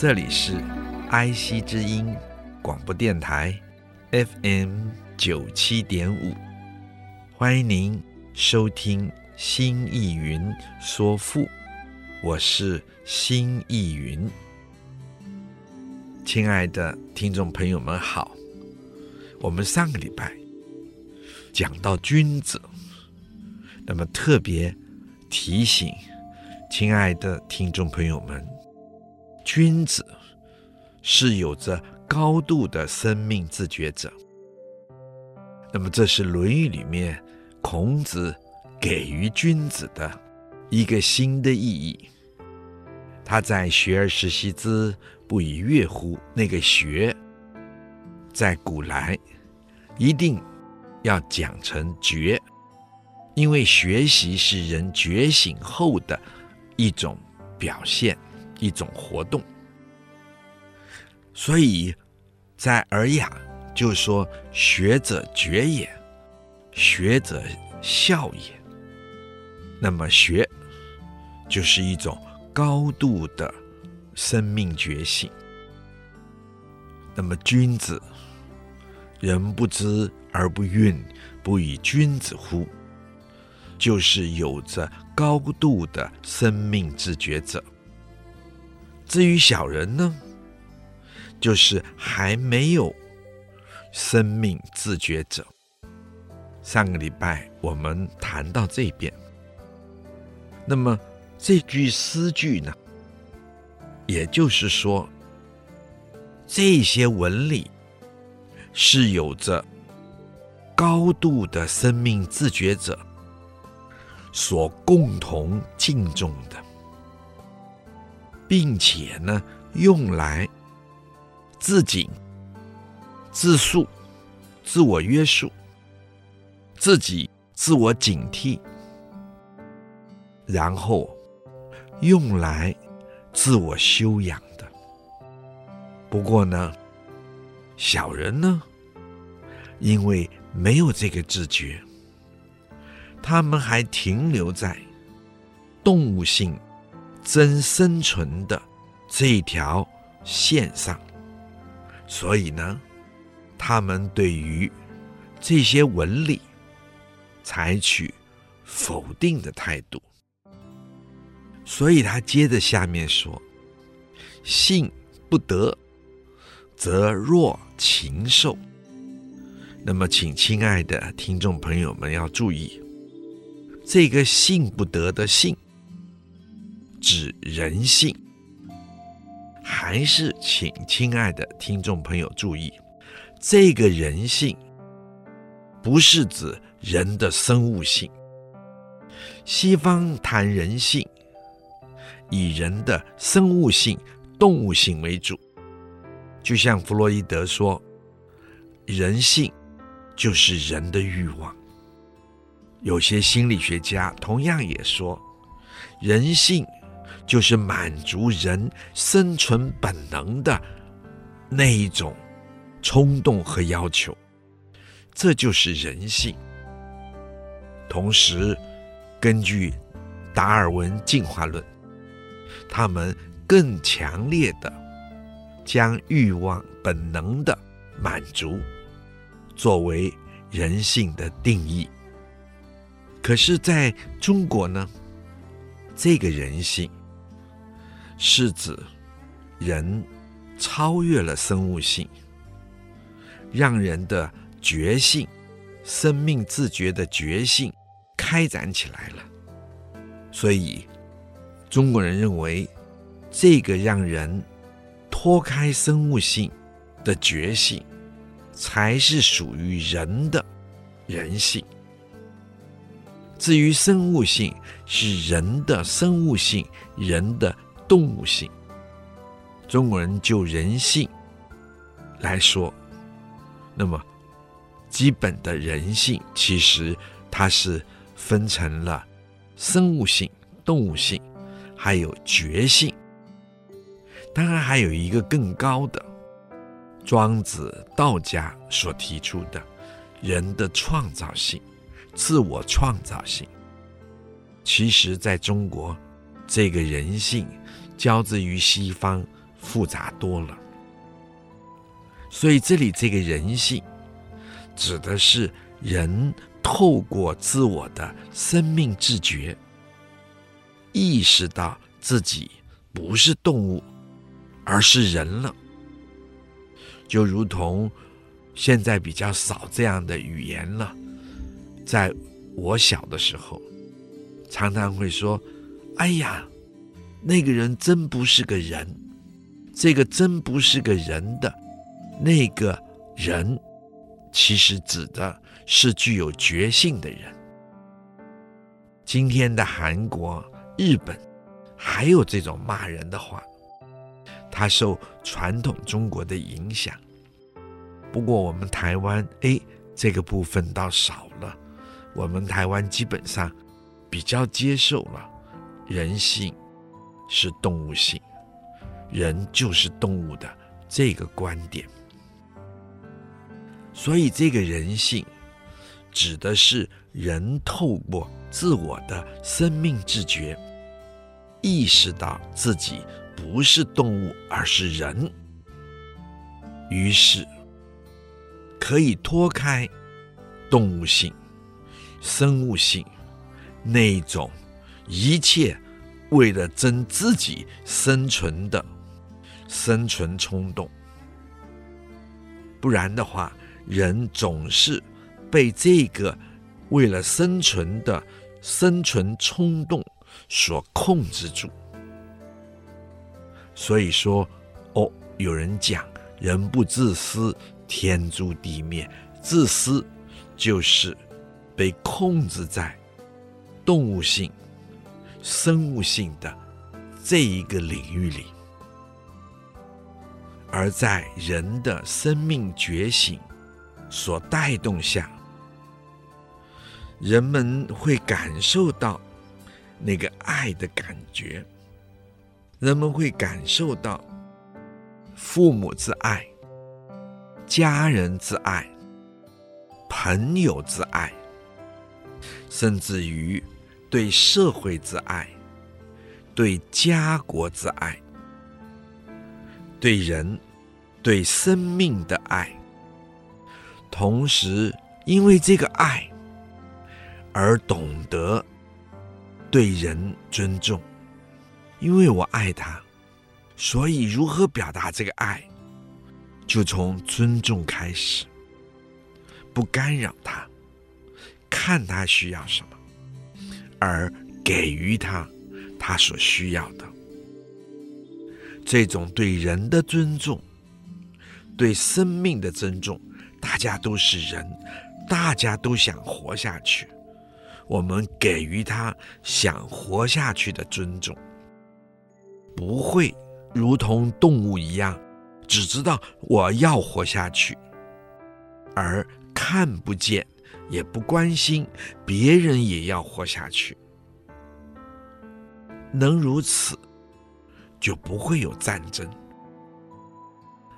这里是爱惜之音广播电台 FM 九七点五，欢迎您收听新艺云说赋，我是新艺云。亲爱的听众朋友们好，我们上个礼拜讲到君子，那么特别提醒亲爱的听众朋友们。君子是有着高度的生命自觉者。那么，这是《论语》里面孔子给予君子的一个新的意义。他在“学而时习之，不亦说乎”那个“学”，在古来一定要讲成“觉”，因为学习是人觉醒后的一种表现。一种活动，所以在《尔雅》就说：“学者觉也，学者孝也。”那么学就是一种高度的生命觉醒。那么君子，人不知而不愠，不以君子乎？就是有着高度的生命自觉者。至于小人呢，就是还没有生命自觉者。上个礼拜我们谈到这边，那么这句诗句呢，也就是说，这些文理是有着高度的生命自觉者所共同敬重的。并且呢，用来自警、自诉、自我约束、自己自我警惕，然后用来自我修养的。不过呢，小人呢，因为没有这个自觉，他们还停留在动物性。真生存的这一条线上，所以呢，他们对于这些文理采取否定的态度。所以他接着下面说：“信不得，则若禽兽。”那么，请亲爱的听众朋友们要注意，这个“信不得”的“信”。指人性，还是请亲爱的听众朋友注意，这个人性不是指人的生物性。西方谈人性，以人的生物性、动物性为主，就像弗洛伊德说，人性就是人的欲望。有些心理学家同样也说，人性。就是满足人生存本能的那一种冲动和要求，这就是人性。同时，根据达尔文进化论，他们更强烈的将欲望本能的满足作为人性的定义。可是，在中国呢，这个人性。是指人超越了生物性，让人的觉性、生命自觉的觉性开展起来了。所以，中国人认为，这个让人脱开生物性的觉性，才是属于人的人性。至于生物性，是人的生物性，人的动物性。中国人就人性来说，那么基本的人性其实它是分成了生物性、动物性，还有觉性。当然还有一个更高的，庄子、道家所提出的人的创造性、自我创造性。其实，在中国，这个人性交织于西方。复杂多了，所以这里这个人性，指的是人透过自我的生命自觉，意识到自己不是动物，而是人了。就如同现在比较少这样的语言了，在我小的时候，常常会说：“哎呀，那个人真不是个人。”这个真不是个人的，那个人，其实指的是具有觉性的人。今天的韩国、日本还有这种骂人的话，他受传统中国的影响。不过我们台湾，哎，这个部分倒少了。我们台湾基本上比较接受了人性是动物性。人就是动物的这个观点，所以这个人性指的是人透过自我的生命自觉，意识到自己不是动物，而是人，于是可以脱开动物性、生物性那种一切为了争自己生存的。生存冲动，不然的话，人总是被这个为了生存的生存冲动所控制住。所以说，哦，有人讲“人不自私，天诛地灭”，自私就是被控制在动物性、生物性的这一个领域里。而在人的生命觉醒所带动下，人们会感受到那个爱的感觉，人们会感受到父母之爱、家人之爱、朋友之爱，甚至于对社会之爱、对家国之爱。对人、对生命的爱，同时因为这个爱而懂得对人尊重，因为我爱他，所以如何表达这个爱，就从尊重开始，不干扰他，看他需要什么，而给予他他所需要的。这种对人的尊重，对生命的尊重，大家都是人，大家都想活下去。我们给予他想活下去的尊重，不会如同动物一样，只知道我要活下去，而看不见也不关心别人也要活下去。能如此，就不会有战争，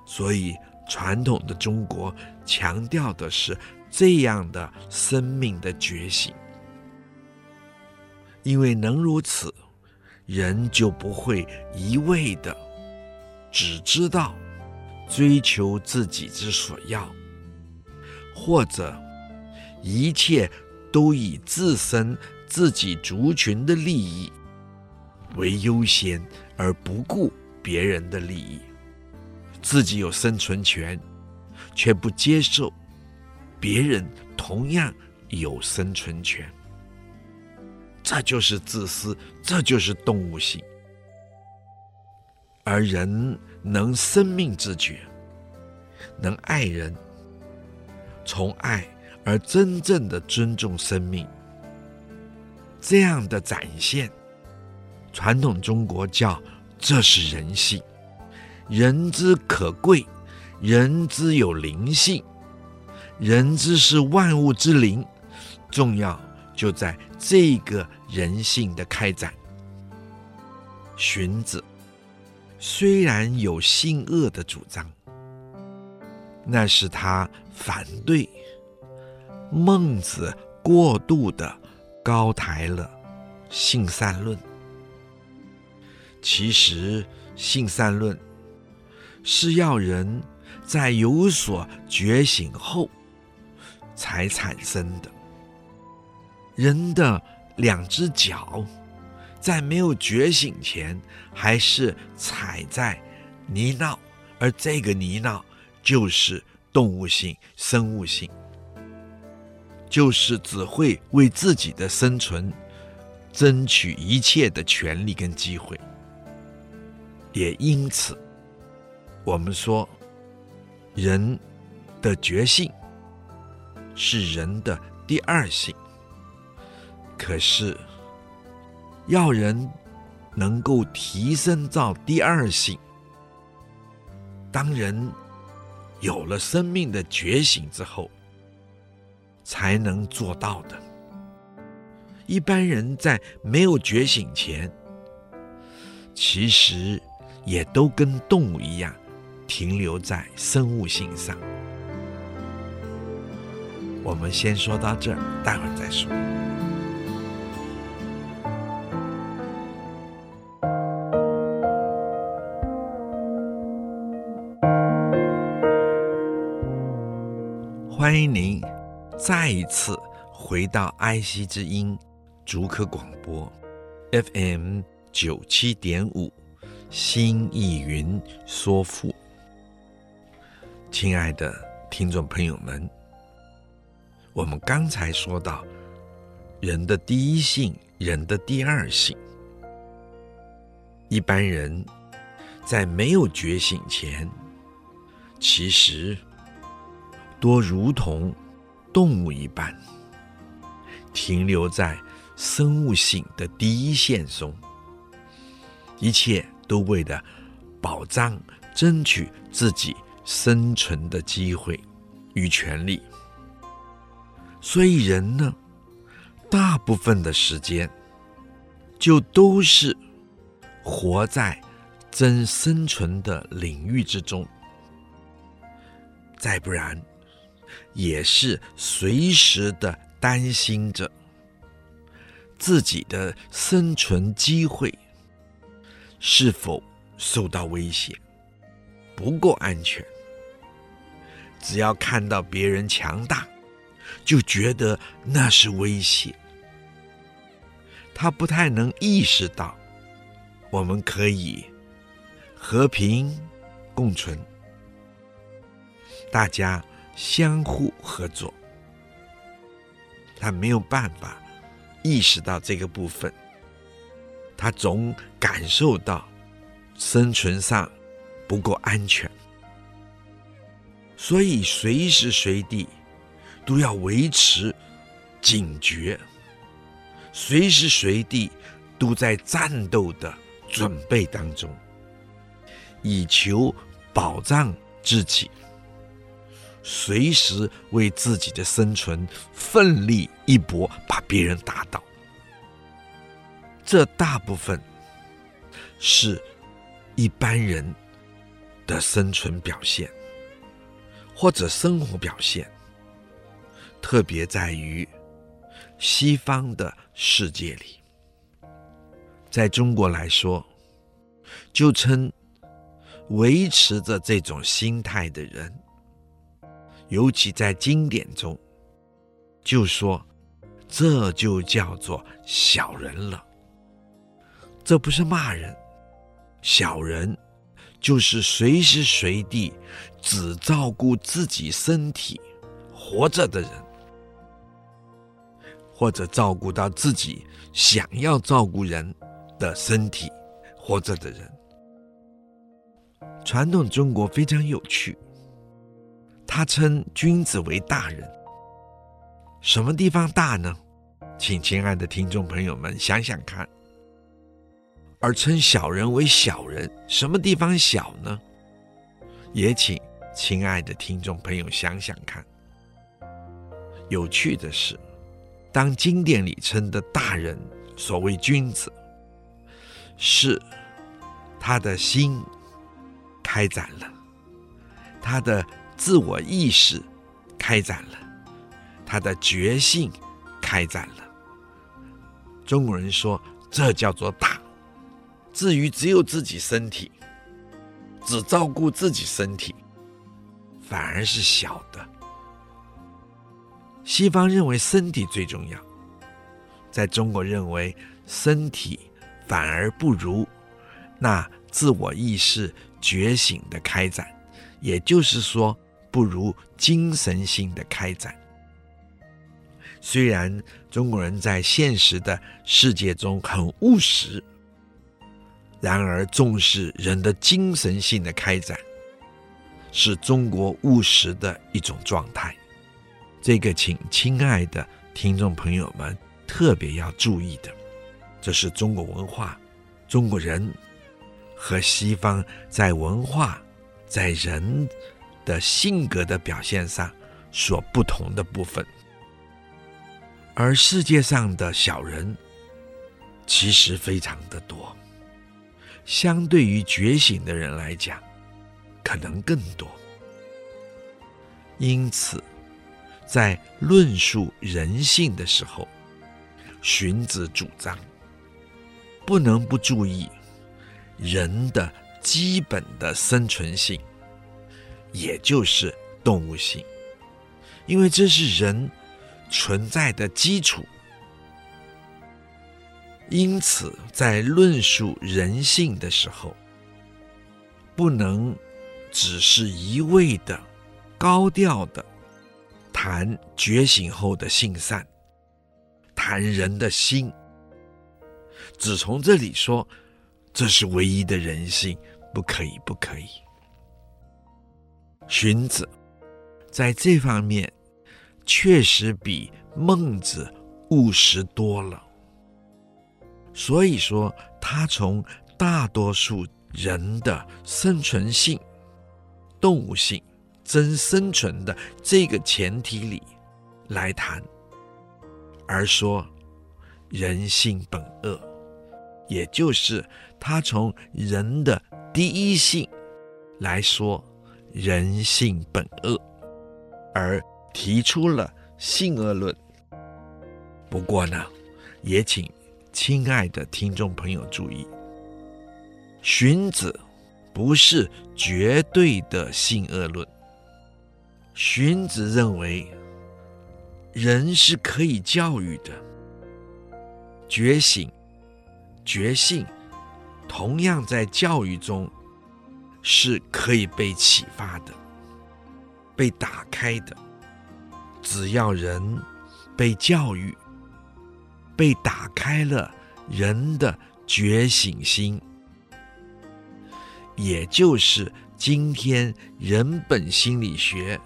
所以传统的中国强调的是这样的生命的觉醒，因为能如此，人就不会一味的只知道追求自己之所要，或者一切都以自身自己族群的利益为优先。而不顾别人的利益，自己有生存权，却不接受别人同样有生存权，这就是自私，这就是动物性。而人能生命自觉，能爱人，从爱而真正的尊重生命，这样的展现，传统中国叫这是人性，人之可贵，人之有灵性，人之是万物之灵，重要就在这个人性的开展。荀子虽然有性恶的主张，那是他反对孟子过度的高抬了性善论。其实性善论是要人在有所觉醒后才产生的。人的两只脚在没有觉醒前，还是踩在泥淖，而这个泥淖就是动物性、生物性。就是只会为自己的生存争取一切的权利跟机会，也因此，我们说，人的觉性是人的第二性。可是，要人能够提升到第二性，当人有了生命的觉醒之后。才能做到的。一般人在没有觉醒前，其实也都跟动物一样，停留在生物性上。我们先说到这儿，待会儿再说。欢迎您。再一次回到爱惜之音竹科广播 FM 九七点五，新意云说赋。亲爱的听众朋友们，我们刚才说到人的第一性，人的第二性。一般人在没有觉醒前，其实多如同。动物一般，停留在生物性的第一线中，一切都为了保障、争取自己生存的机会与权利。所以人呢，大部分的时间就都是活在争生存的领域之中，再不然。也是随时的担心着自己的生存机会是否受到威胁，不够安全。只要看到别人强大，就觉得那是威胁。他不太能意识到，我们可以和平共存，大家。相互合作，他没有办法意识到这个部分，他总感受到生存上不够安全，所以随时随地都要维持警觉，随时随地都在战斗的准备当中，以求保障自己。随时为自己的生存奋力一搏，把别人打倒。这大部分是一般人的生存表现，或者生活表现。特别在于西方的世界里，在中国来说，就称维持着这种心态的人。尤其在经典中，就说这就叫做小人了。这不是骂人，小人就是随时随地只照顾自己身体活着的人，或者照顾到自己想要照顾人的身体活着的人。传统中国非常有趣。他称君子为大人，什么地方大呢？请亲爱的听众朋友们想想看，而称小人为小人，什么地方小呢？也请亲爱的听众朋友想想看。有趣的是，当经典里称的大人，所谓君子，是他的心开展了，他的自我意识开展了，他的觉性开展了。中国人说，这叫做大。至于只有自己身体，只照顾自己身体，反而是小的。西方认为身体最重要，在中国认为身体反而不如那自我意识觉醒的开展，也就是说，不如精神性的开展。虽然中国人在现实的世界中很务实，然而重视人的精神性的开展，是中国务实的一种状态。这个，请亲爱的听众朋友们特别要注意的，这是中国文化、中国人和西方在文化、在人的性格的表现上所不同的部分。而世界上的小人其实非常的多，相对于觉醒的人来讲，可能更多。因此，在论述人性的时候，荀子主张不能不注意人的基本的生存性，也就是动物性，因为这是人存在的基础。因此，在论述人性的时候，不能只是一味的高调的。谈觉醒后的性善，谈人的心，只从这里说，这是唯一的人性，不可以，不可以。荀子在这方面确实比孟子务实多了，所以说他从大多数人的生存性、动物性。真生存的这个前提里来谈，而说人性本恶，也就是他从人的第一性来说人性本恶，而提出了性恶论。不过呢，也请亲爱的听众朋友注意，荀子不是绝对的性恶论。荀子认为，人是可以教育的，觉醒、觉性，同样在教育中是可以被启发的、被打开的。只要人被教育、被打开了人的觉醒心，也就是今天人本心理学。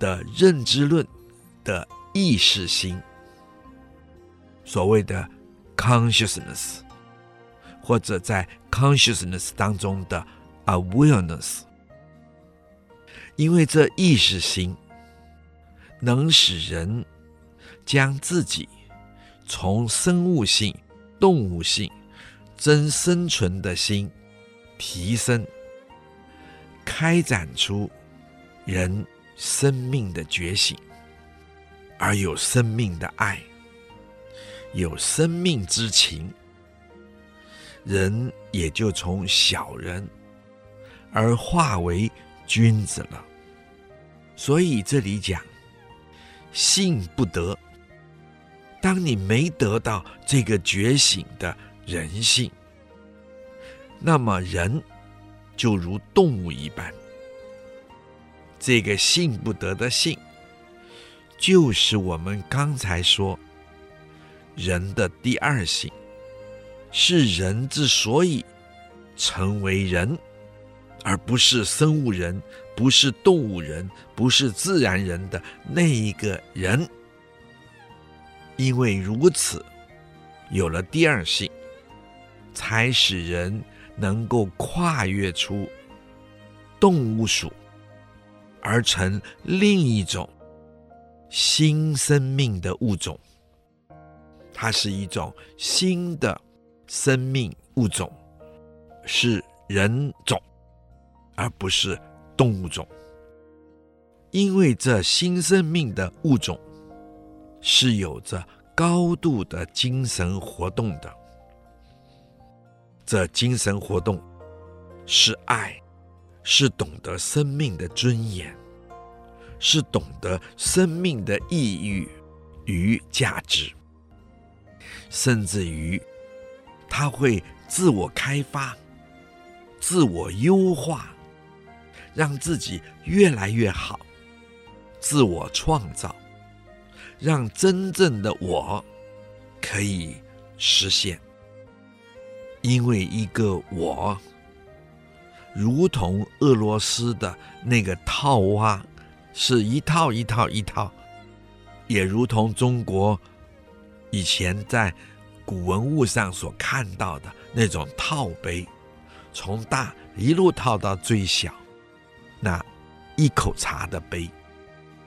的认知论的意识心，所谓的 consciousness，或者在 consciousness 当中的 awareness，因为这意识心能使人将自己从生物性、动物性、真生存的心提升，开展出人。生命的觉醒，而有生命的爱，有生命之情，人也就从小人而化为君子了。所以这里讲性不得，当你没得到这个觉醒的人性，那么人就如动物一般。这个性不得的性，就是我们刚才说人的第二性，是人之所以成为人，而不是生物人，不是动物人，不是自然人的那一个人。因为如此，有了第二性，才使人能够跨越出动物属，而成另一种新生命的物种。它是一种新的生命物种，是人种，而不是动物种。因为这新生命的物种。是有着高度的精神活动的，这精神活动是爱，是懂得生命的尊严，是懂得生命的意义与价值，甚至于他会自我开发、自我优化，让自己越来越好，自我创造。让真正的我可以实现，因为一个我，如同俄罗斯的那个套娃，是一套一套一套，也如同中国以前在古文物上所看到的那种套杯，从大一路套到最小，那一口茶的杯。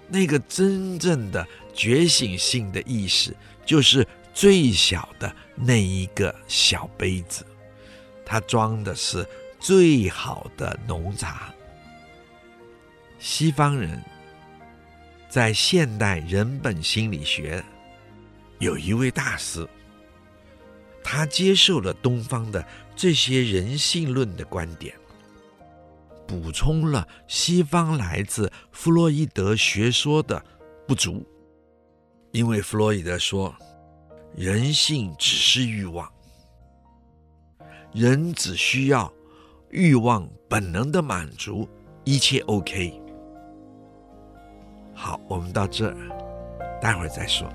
那个真正的觉醒性的意识，就是最小的那一个小杯子，它装的是最好的浓茶。西方人在现代人本心理学有一位大师，他接受了东方的这些人性论的观点。补充了西方来自弗洛伊德学说的不足，因为弗洛伊德说，人性只是欲望，人只需要欲望本能的满足，一切 OK。好，我们到这，待会儿再说。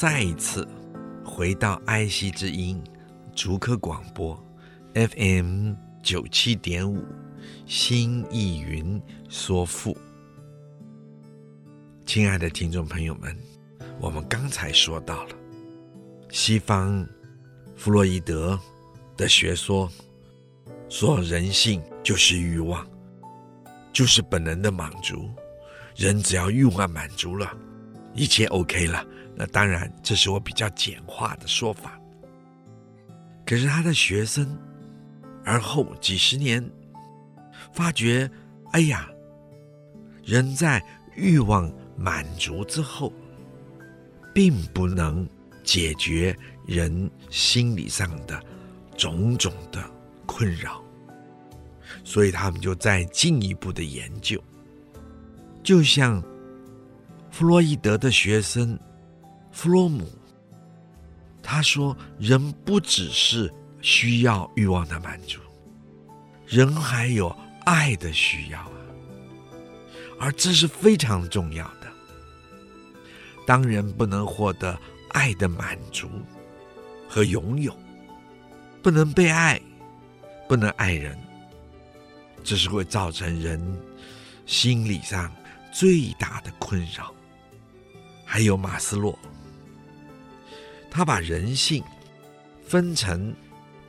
再一次回到爱惜之音竹科广播 FM 九七点五新意云说富。亲爱的听众朋友们，我们刚才说到了西方弗洛伊德的学说，说人性就是欲望，就是本能的满足，人只要欲望满足了。一切 OK 了，那当然这是我比较简化的说法。可是他的学生，而后几十年，发觉，哎呀，人在欲望满足之后，并不能解决人心理上的种种的困扰，所以他们就再进一步的研究，就像。弗洛伊德的学生弗洛姆，他说：“人不只是需要欲望的满足，人还有爱的需要啊，而这是非常重要的。当人不能获得爱的满足和拥有，不能被爱，不能爱人，这是会造成人心理上最大的困扰。”还有马斯洛，他把人性分成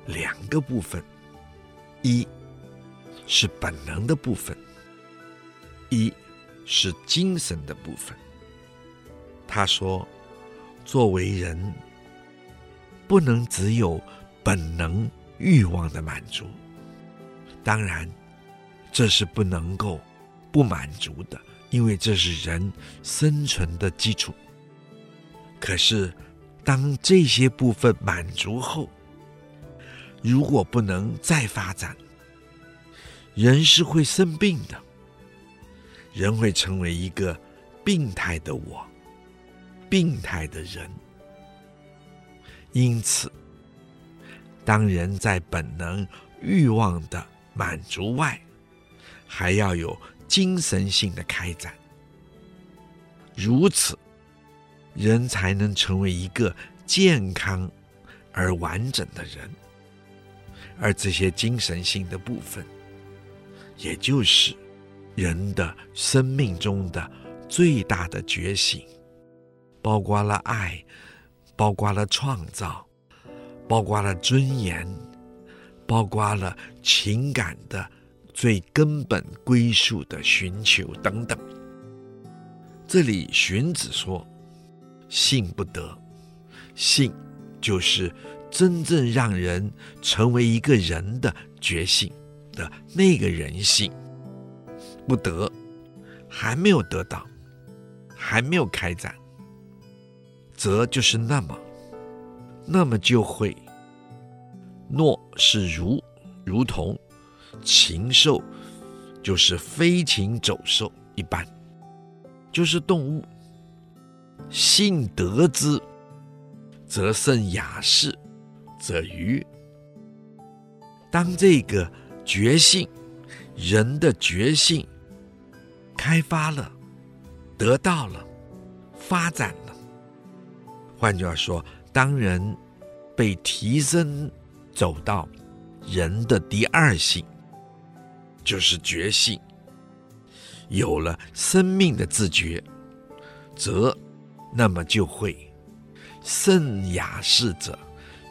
两个部分，一是本能的部分，一是精神的部分。他说，作为人，不能只有本能欲望的满足，当然，这是不能够不满足的。因为这是人生存的基础。可是，当这些部分满足后，如果不能再发展，人是会生病的。人会成为一个病态的我，病态的人。因此，当人在本能欲望的满足外，还要有。精神性的开展，如此人才能成为一个健康而完整的人。而这些精神性的部分，也就是人的生命中的最大的觉醒，包括了爱，包括了创造，包括了尊严，包括了情感的最根本归宿的寻求等等。这里荀子说：“性不得，性就是真正让人成为一个人的觉醒的那个人性，不得，还没有得到，还没有开展，则就是那么，那么就会。诺是如，如同禽兽，就是飞禽走兽一般。”就是动物，性得之，则胜雅士，则愚。当这个觉性，人的觉性开发了，得到了，发展了。换句话说，当人被提升，走到人的第二性，就是觉性。有了生命的自觉，则那么就会圣雅士者。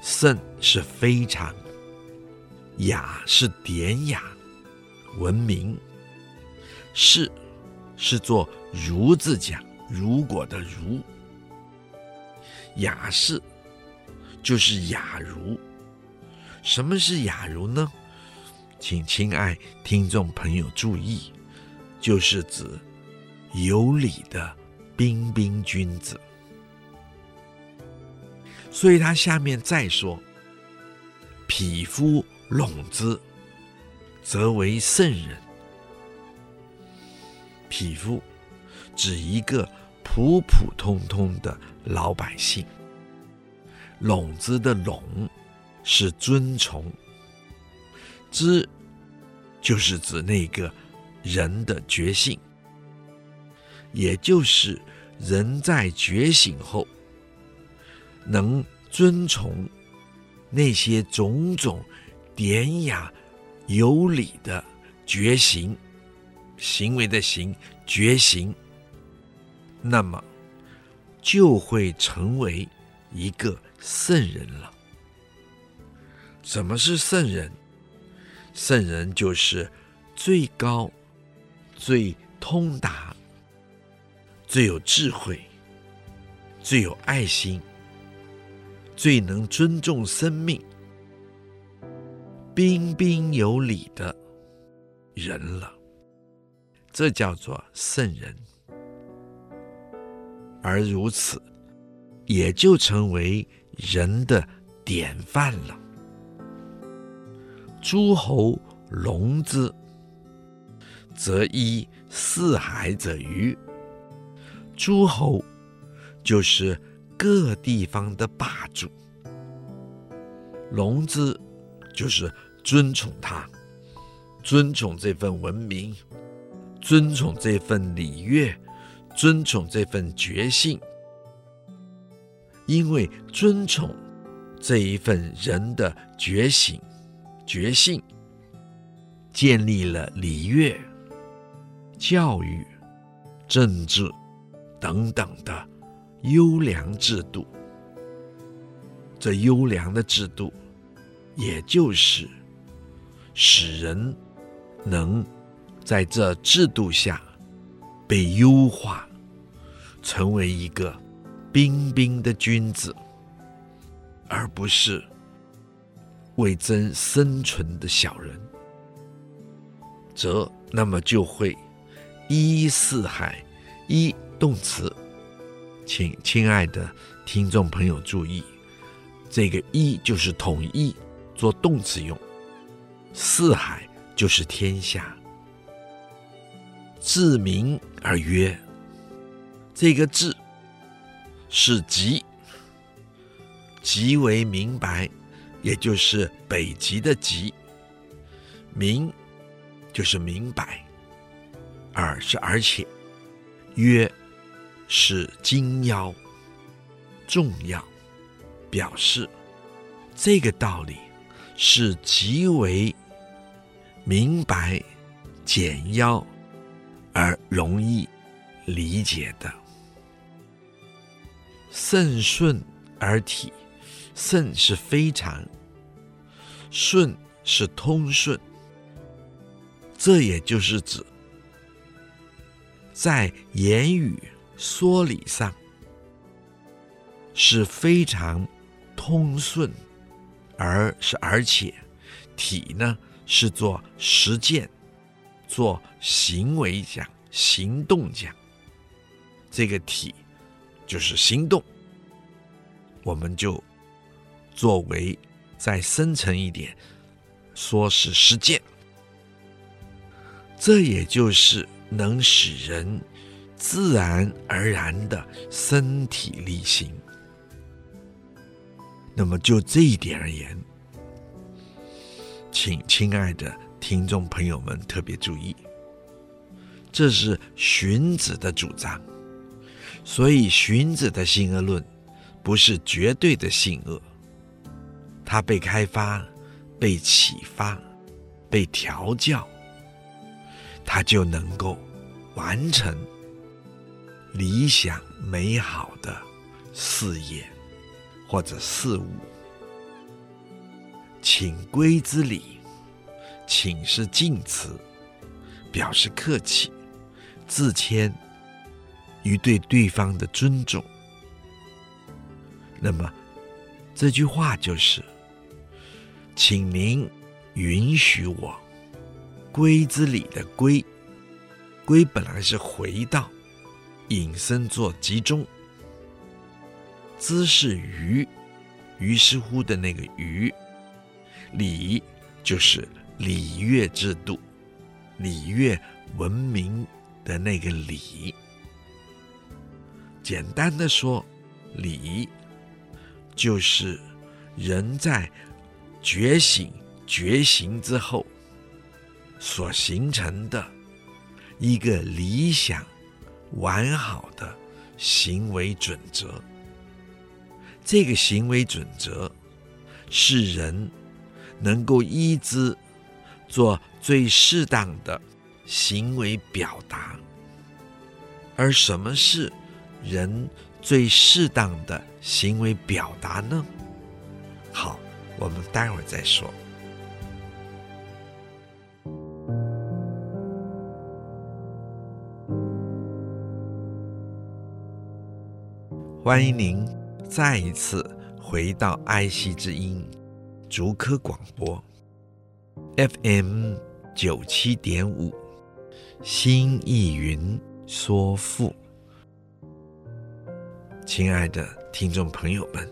圣是非常，雅是典雅、文明。士是做如字讲，如果的如。雅士就是雅儒。什么是雅儒呢？请亲爱听众朋友注意。就是指有礼的彬彬君子，所以他下面再说：“匹夫拢之，则为圣人。”匹夫指一个普普通通的老百姓，拢之的拢是尊崇，之就是指那个。人的觉性，也就是人在觉醒后，能遵从那些种种典雅有礼的觉醒，行为的行觉醒，那么就会成为一个圣人了。什么是圣人？圣人就是最高。最通达、最有智慧、最有爱心、最能尊重生命、彬彬有礼的人了，这叫做圣人。而如此，也就成为人的典范了。诸侯隆之。则依四海者鱼。诸侯就是各地方的霸主，龙之就是尊崇他，尊崇这份文明，尊崇这份礼乐，尊崇这份觉性，因为尊崇这一份人的觉醒、觉性，建立了礼乐。教育、政治等等的优良制度，这优良的制度，也就是使人能在这制度下被优化，成为一个彬彬的君子，而不是为争生存的小人，则那么就会。依四海，依动词，请亲爱的听众朋友注意，这个一就是统一做动词用，四海就是天下。自明而曰，这个自是极，极为明白，也就是北极的极，明就是明白。而是而且，约是精要，重要，表示这个道理是极为明白、简要而容易理解的。肾顺而体，肾是非常，顺是通顺，这也就是指在言语说理上是非常通顺，而是而且体呢是做实践、做行为讲、行动讲，这个体。就是行动，我们就作为再深层一点，说是实践，这也就是能使人自然而然的身体力行。那么就这一点而言，请亲爱的听众朋友们特别注意，这是荀子的主张。所以，荀子的性恶论不是绝对的性恶，他被开发、被启发、被调教，他就能够完成理想美好的事业或者事物。请归之礼，请是敬词，表示客气、自谦。与对对方的尊重，那么这句话就是，请您允许我归之礼的归，归本来是回到，引身做集中，之是于，于是乎的那个于，礼就是礼乐制度，礼乐文明的那个礼。简单的说，礼就是人在觉醒、觉醒之后所形成的一个理想、完好的行为准则。这个行为准则是人能够依之做最适当的行为表达。而什么是人最适当的行为表达呢？好，我们待会儿再说。欢迎您再一次回到爱惜之音竹科广播 FM 九七点五，新意云说赋。亲爱的听众朋友们，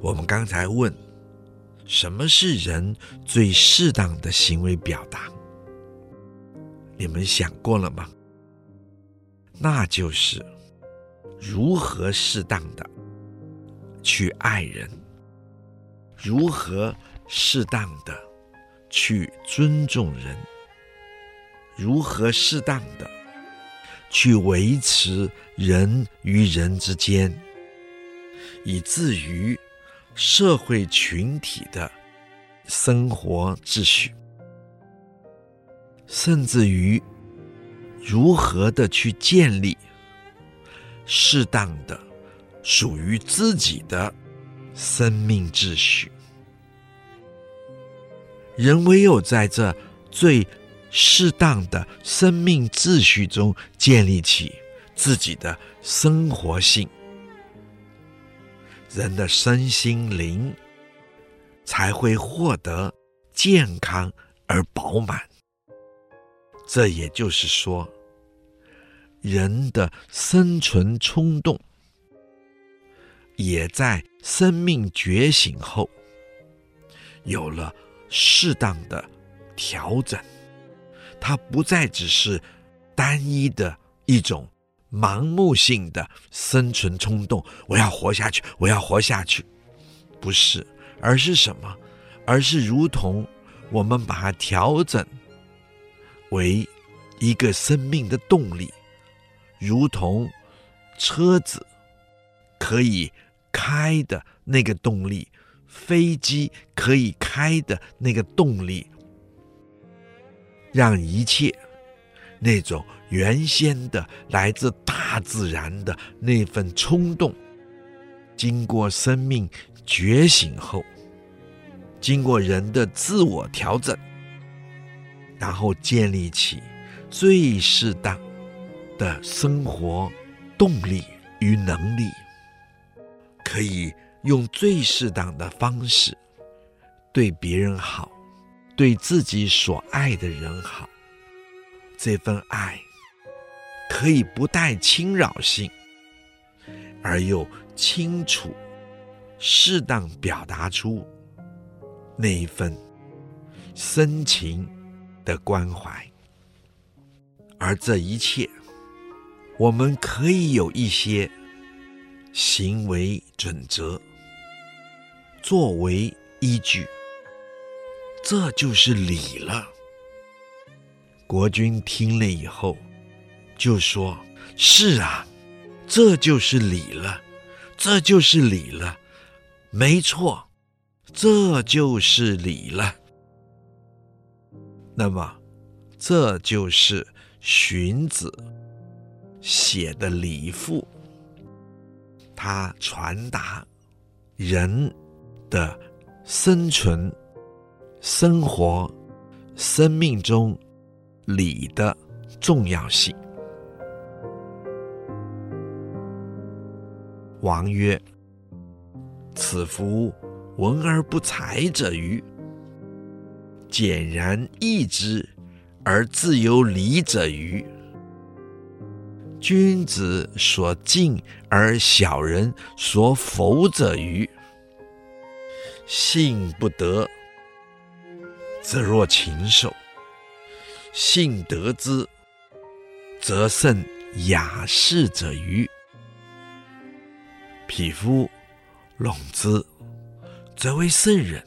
我们刚才问，什么是人最适当的行为表达？你们想过了吗？那就是如何适当的去爱人，如何适当的去尊重人，如何适当的。去维持人与人之间，以至于社会群体的生活秩序，甚至于如何的去建立适当的属于自己的生命秩序。人唯有在这最适当的生命秩序中建立起自己的生活性，人的身心灵才会获得健康而饱满。这也就是说，人的生存冲动也在生命觉醒后有了适当的调整。它不再只是单一的一种盲目性的生存冲动，我要活下去，我要活下去，不是，而是什么？而是如同我们把它调整为一个生命的动力，如同车子可以开的那个动力，飞机可以开的那个动力，让一切那种原先的来自大自然的那份冲动，经过生命觉醒后，经过人的自我调整，然后建立起最适当的生活动力与能力，可以用最适当的方式对别人好，对自己所爱的人好。这份爱可以不带侵扰性，而又清楚、适当表达出那一份深情的关怀。而这一切，我们可以有一些行为准则作为依据，这就是礼了。国君听了以后，就说：“是啊，这就是礼了，这就是礼了，没错，这就是礼了。那么，这就是荀子写的礼赋，他传达人的生存、生活、生命中。”礼的重要性。王曰：“此夫闻而不采者与？俭然易之而自有礼者与？君子所敬而小人所否者与？信不得，则若禽兽。”信得之，则胜雅士者与？匹夫拢之，则为圣人；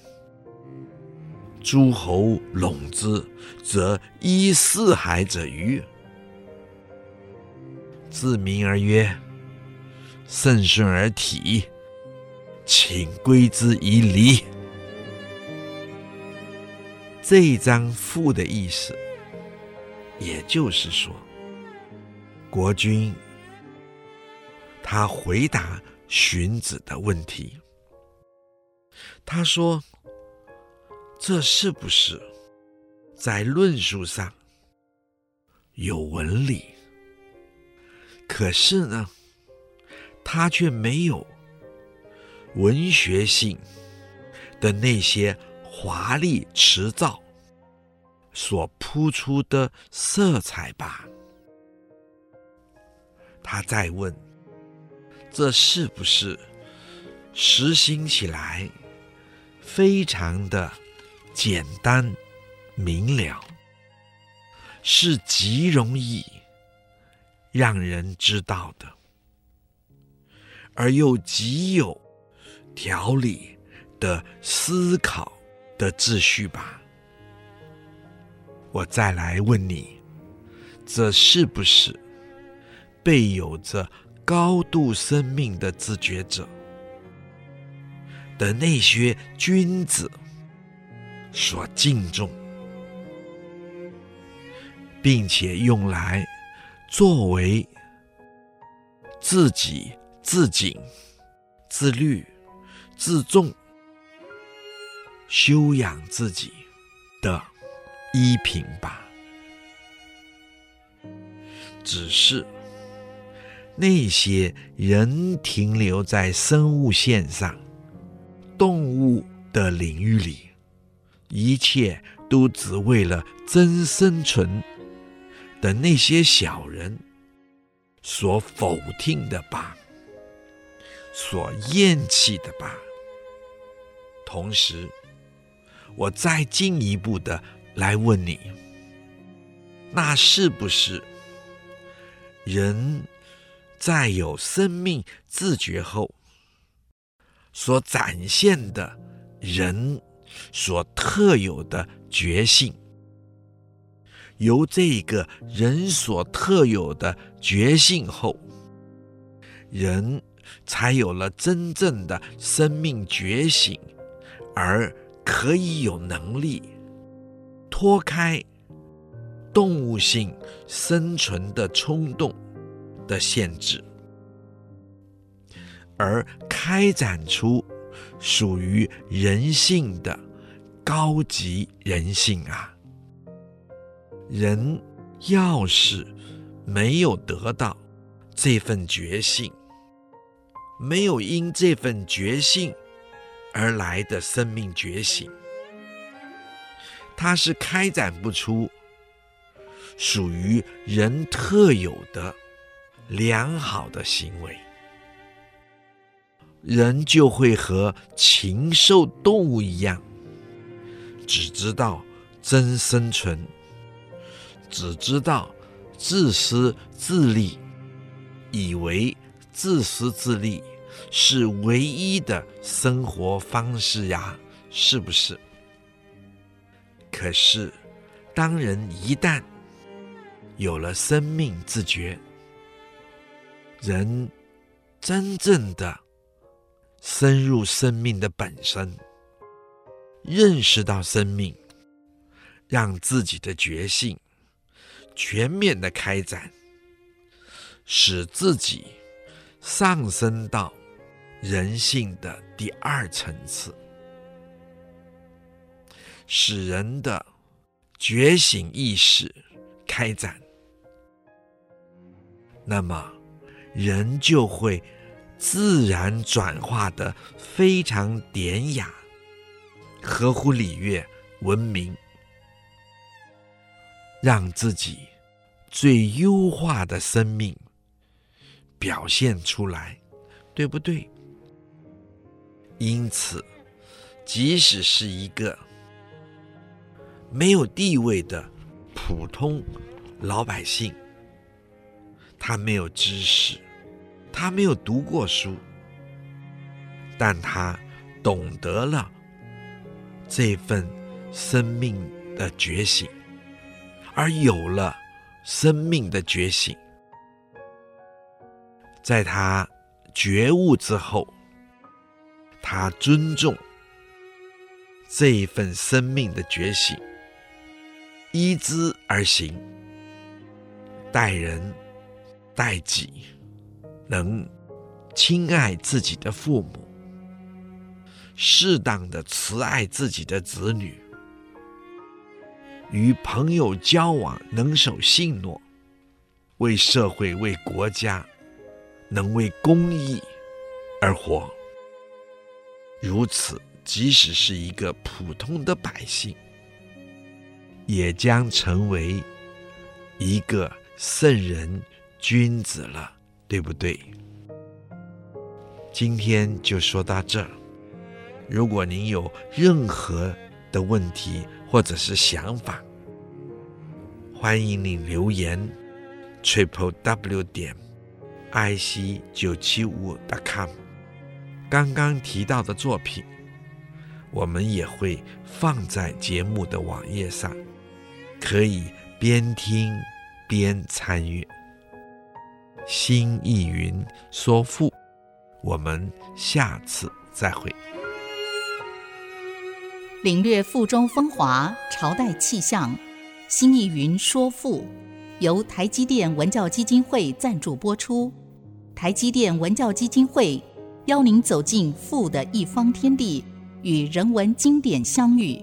诸侯拢之，则依四海者与？自明而曰：圣顺而体，请归之以礼。这一章赋的意思。也就是说，国君他回答荀子的问题，他说：“这是不是在论述上有文理？可是呢，他却没有文学性的那些华丽辞藻。”所铺出的色彩吧。他在问：这是不是实行起来非常的简单明了，是极容易让人知道的，而又极有条理的思考的秩序吧？我再来问你，这是不是被有着高度生命的自觉者的那些君子所敬重，并且用来作为自己自警、自律、自重、修养自己的？依凭吧，只是那些人停留在生物线上、动物的领域里，一切都只为了真生存的那些小人所否定的吧，所厌弃的吧。同时，我再进一步的。来问你，那是不是人在有生命自觉后所展现的人所特有的觉性？由这个人所特有的觉性后，人才有了真正的生命觉醒，而可以有能力脱开动物性生存的冲动的限制，而开展出属于人性的高级人性啊！人要是没有得到这份觉性，没有因这份觉性而来的生命觉醒，它是开展不出属于人特有的良好的行为，人就会和禽兽动物一样，只知道争生存，只知道自私自利，以为自私自利。是唯一的生活方式呀，是不是？可是，当人一旦有了生命自觉，人真正的深入生命的本身，认识到生命，让自己的觉性全面的开展，使自己上升到。人性的第二层次，使人的觉醒意识开展，那么人就会自然转化的非常典雅、合乎礼乐、文明，让自己最优化的生命表现出来，对不对？因此，即使是一个没有地位的普通老百姓，他没有知识，他没有读过书，但他懂得了这份生命的觉醒，而有了生命的觉醒，在他觉悟之后。他尊重这一份生命的觉醒，依之而行，待人待己，能亲爱自己的父母，适当的慈爱自己的子女，与朋友交往能守信诺，为社会为国家能为公益而活。如此，即使是一个普通的百姓，也将成为一个圣人君子了，对不对？今天就说到这儿。如果您有任何的问题或者是想法，欢迎您留言：triple w 点 i c 九七五 dot com。刚刚提到的作品，我们也会放在节目的网页上，可以边听边参与。新意云说赋，我们下次再会。领略赋中风华，朝代气象。新义云说赋，由台积电文教基金会赞助播出。台积电文教基金会。邀您走进赋的一方天地，与人文经典相遇。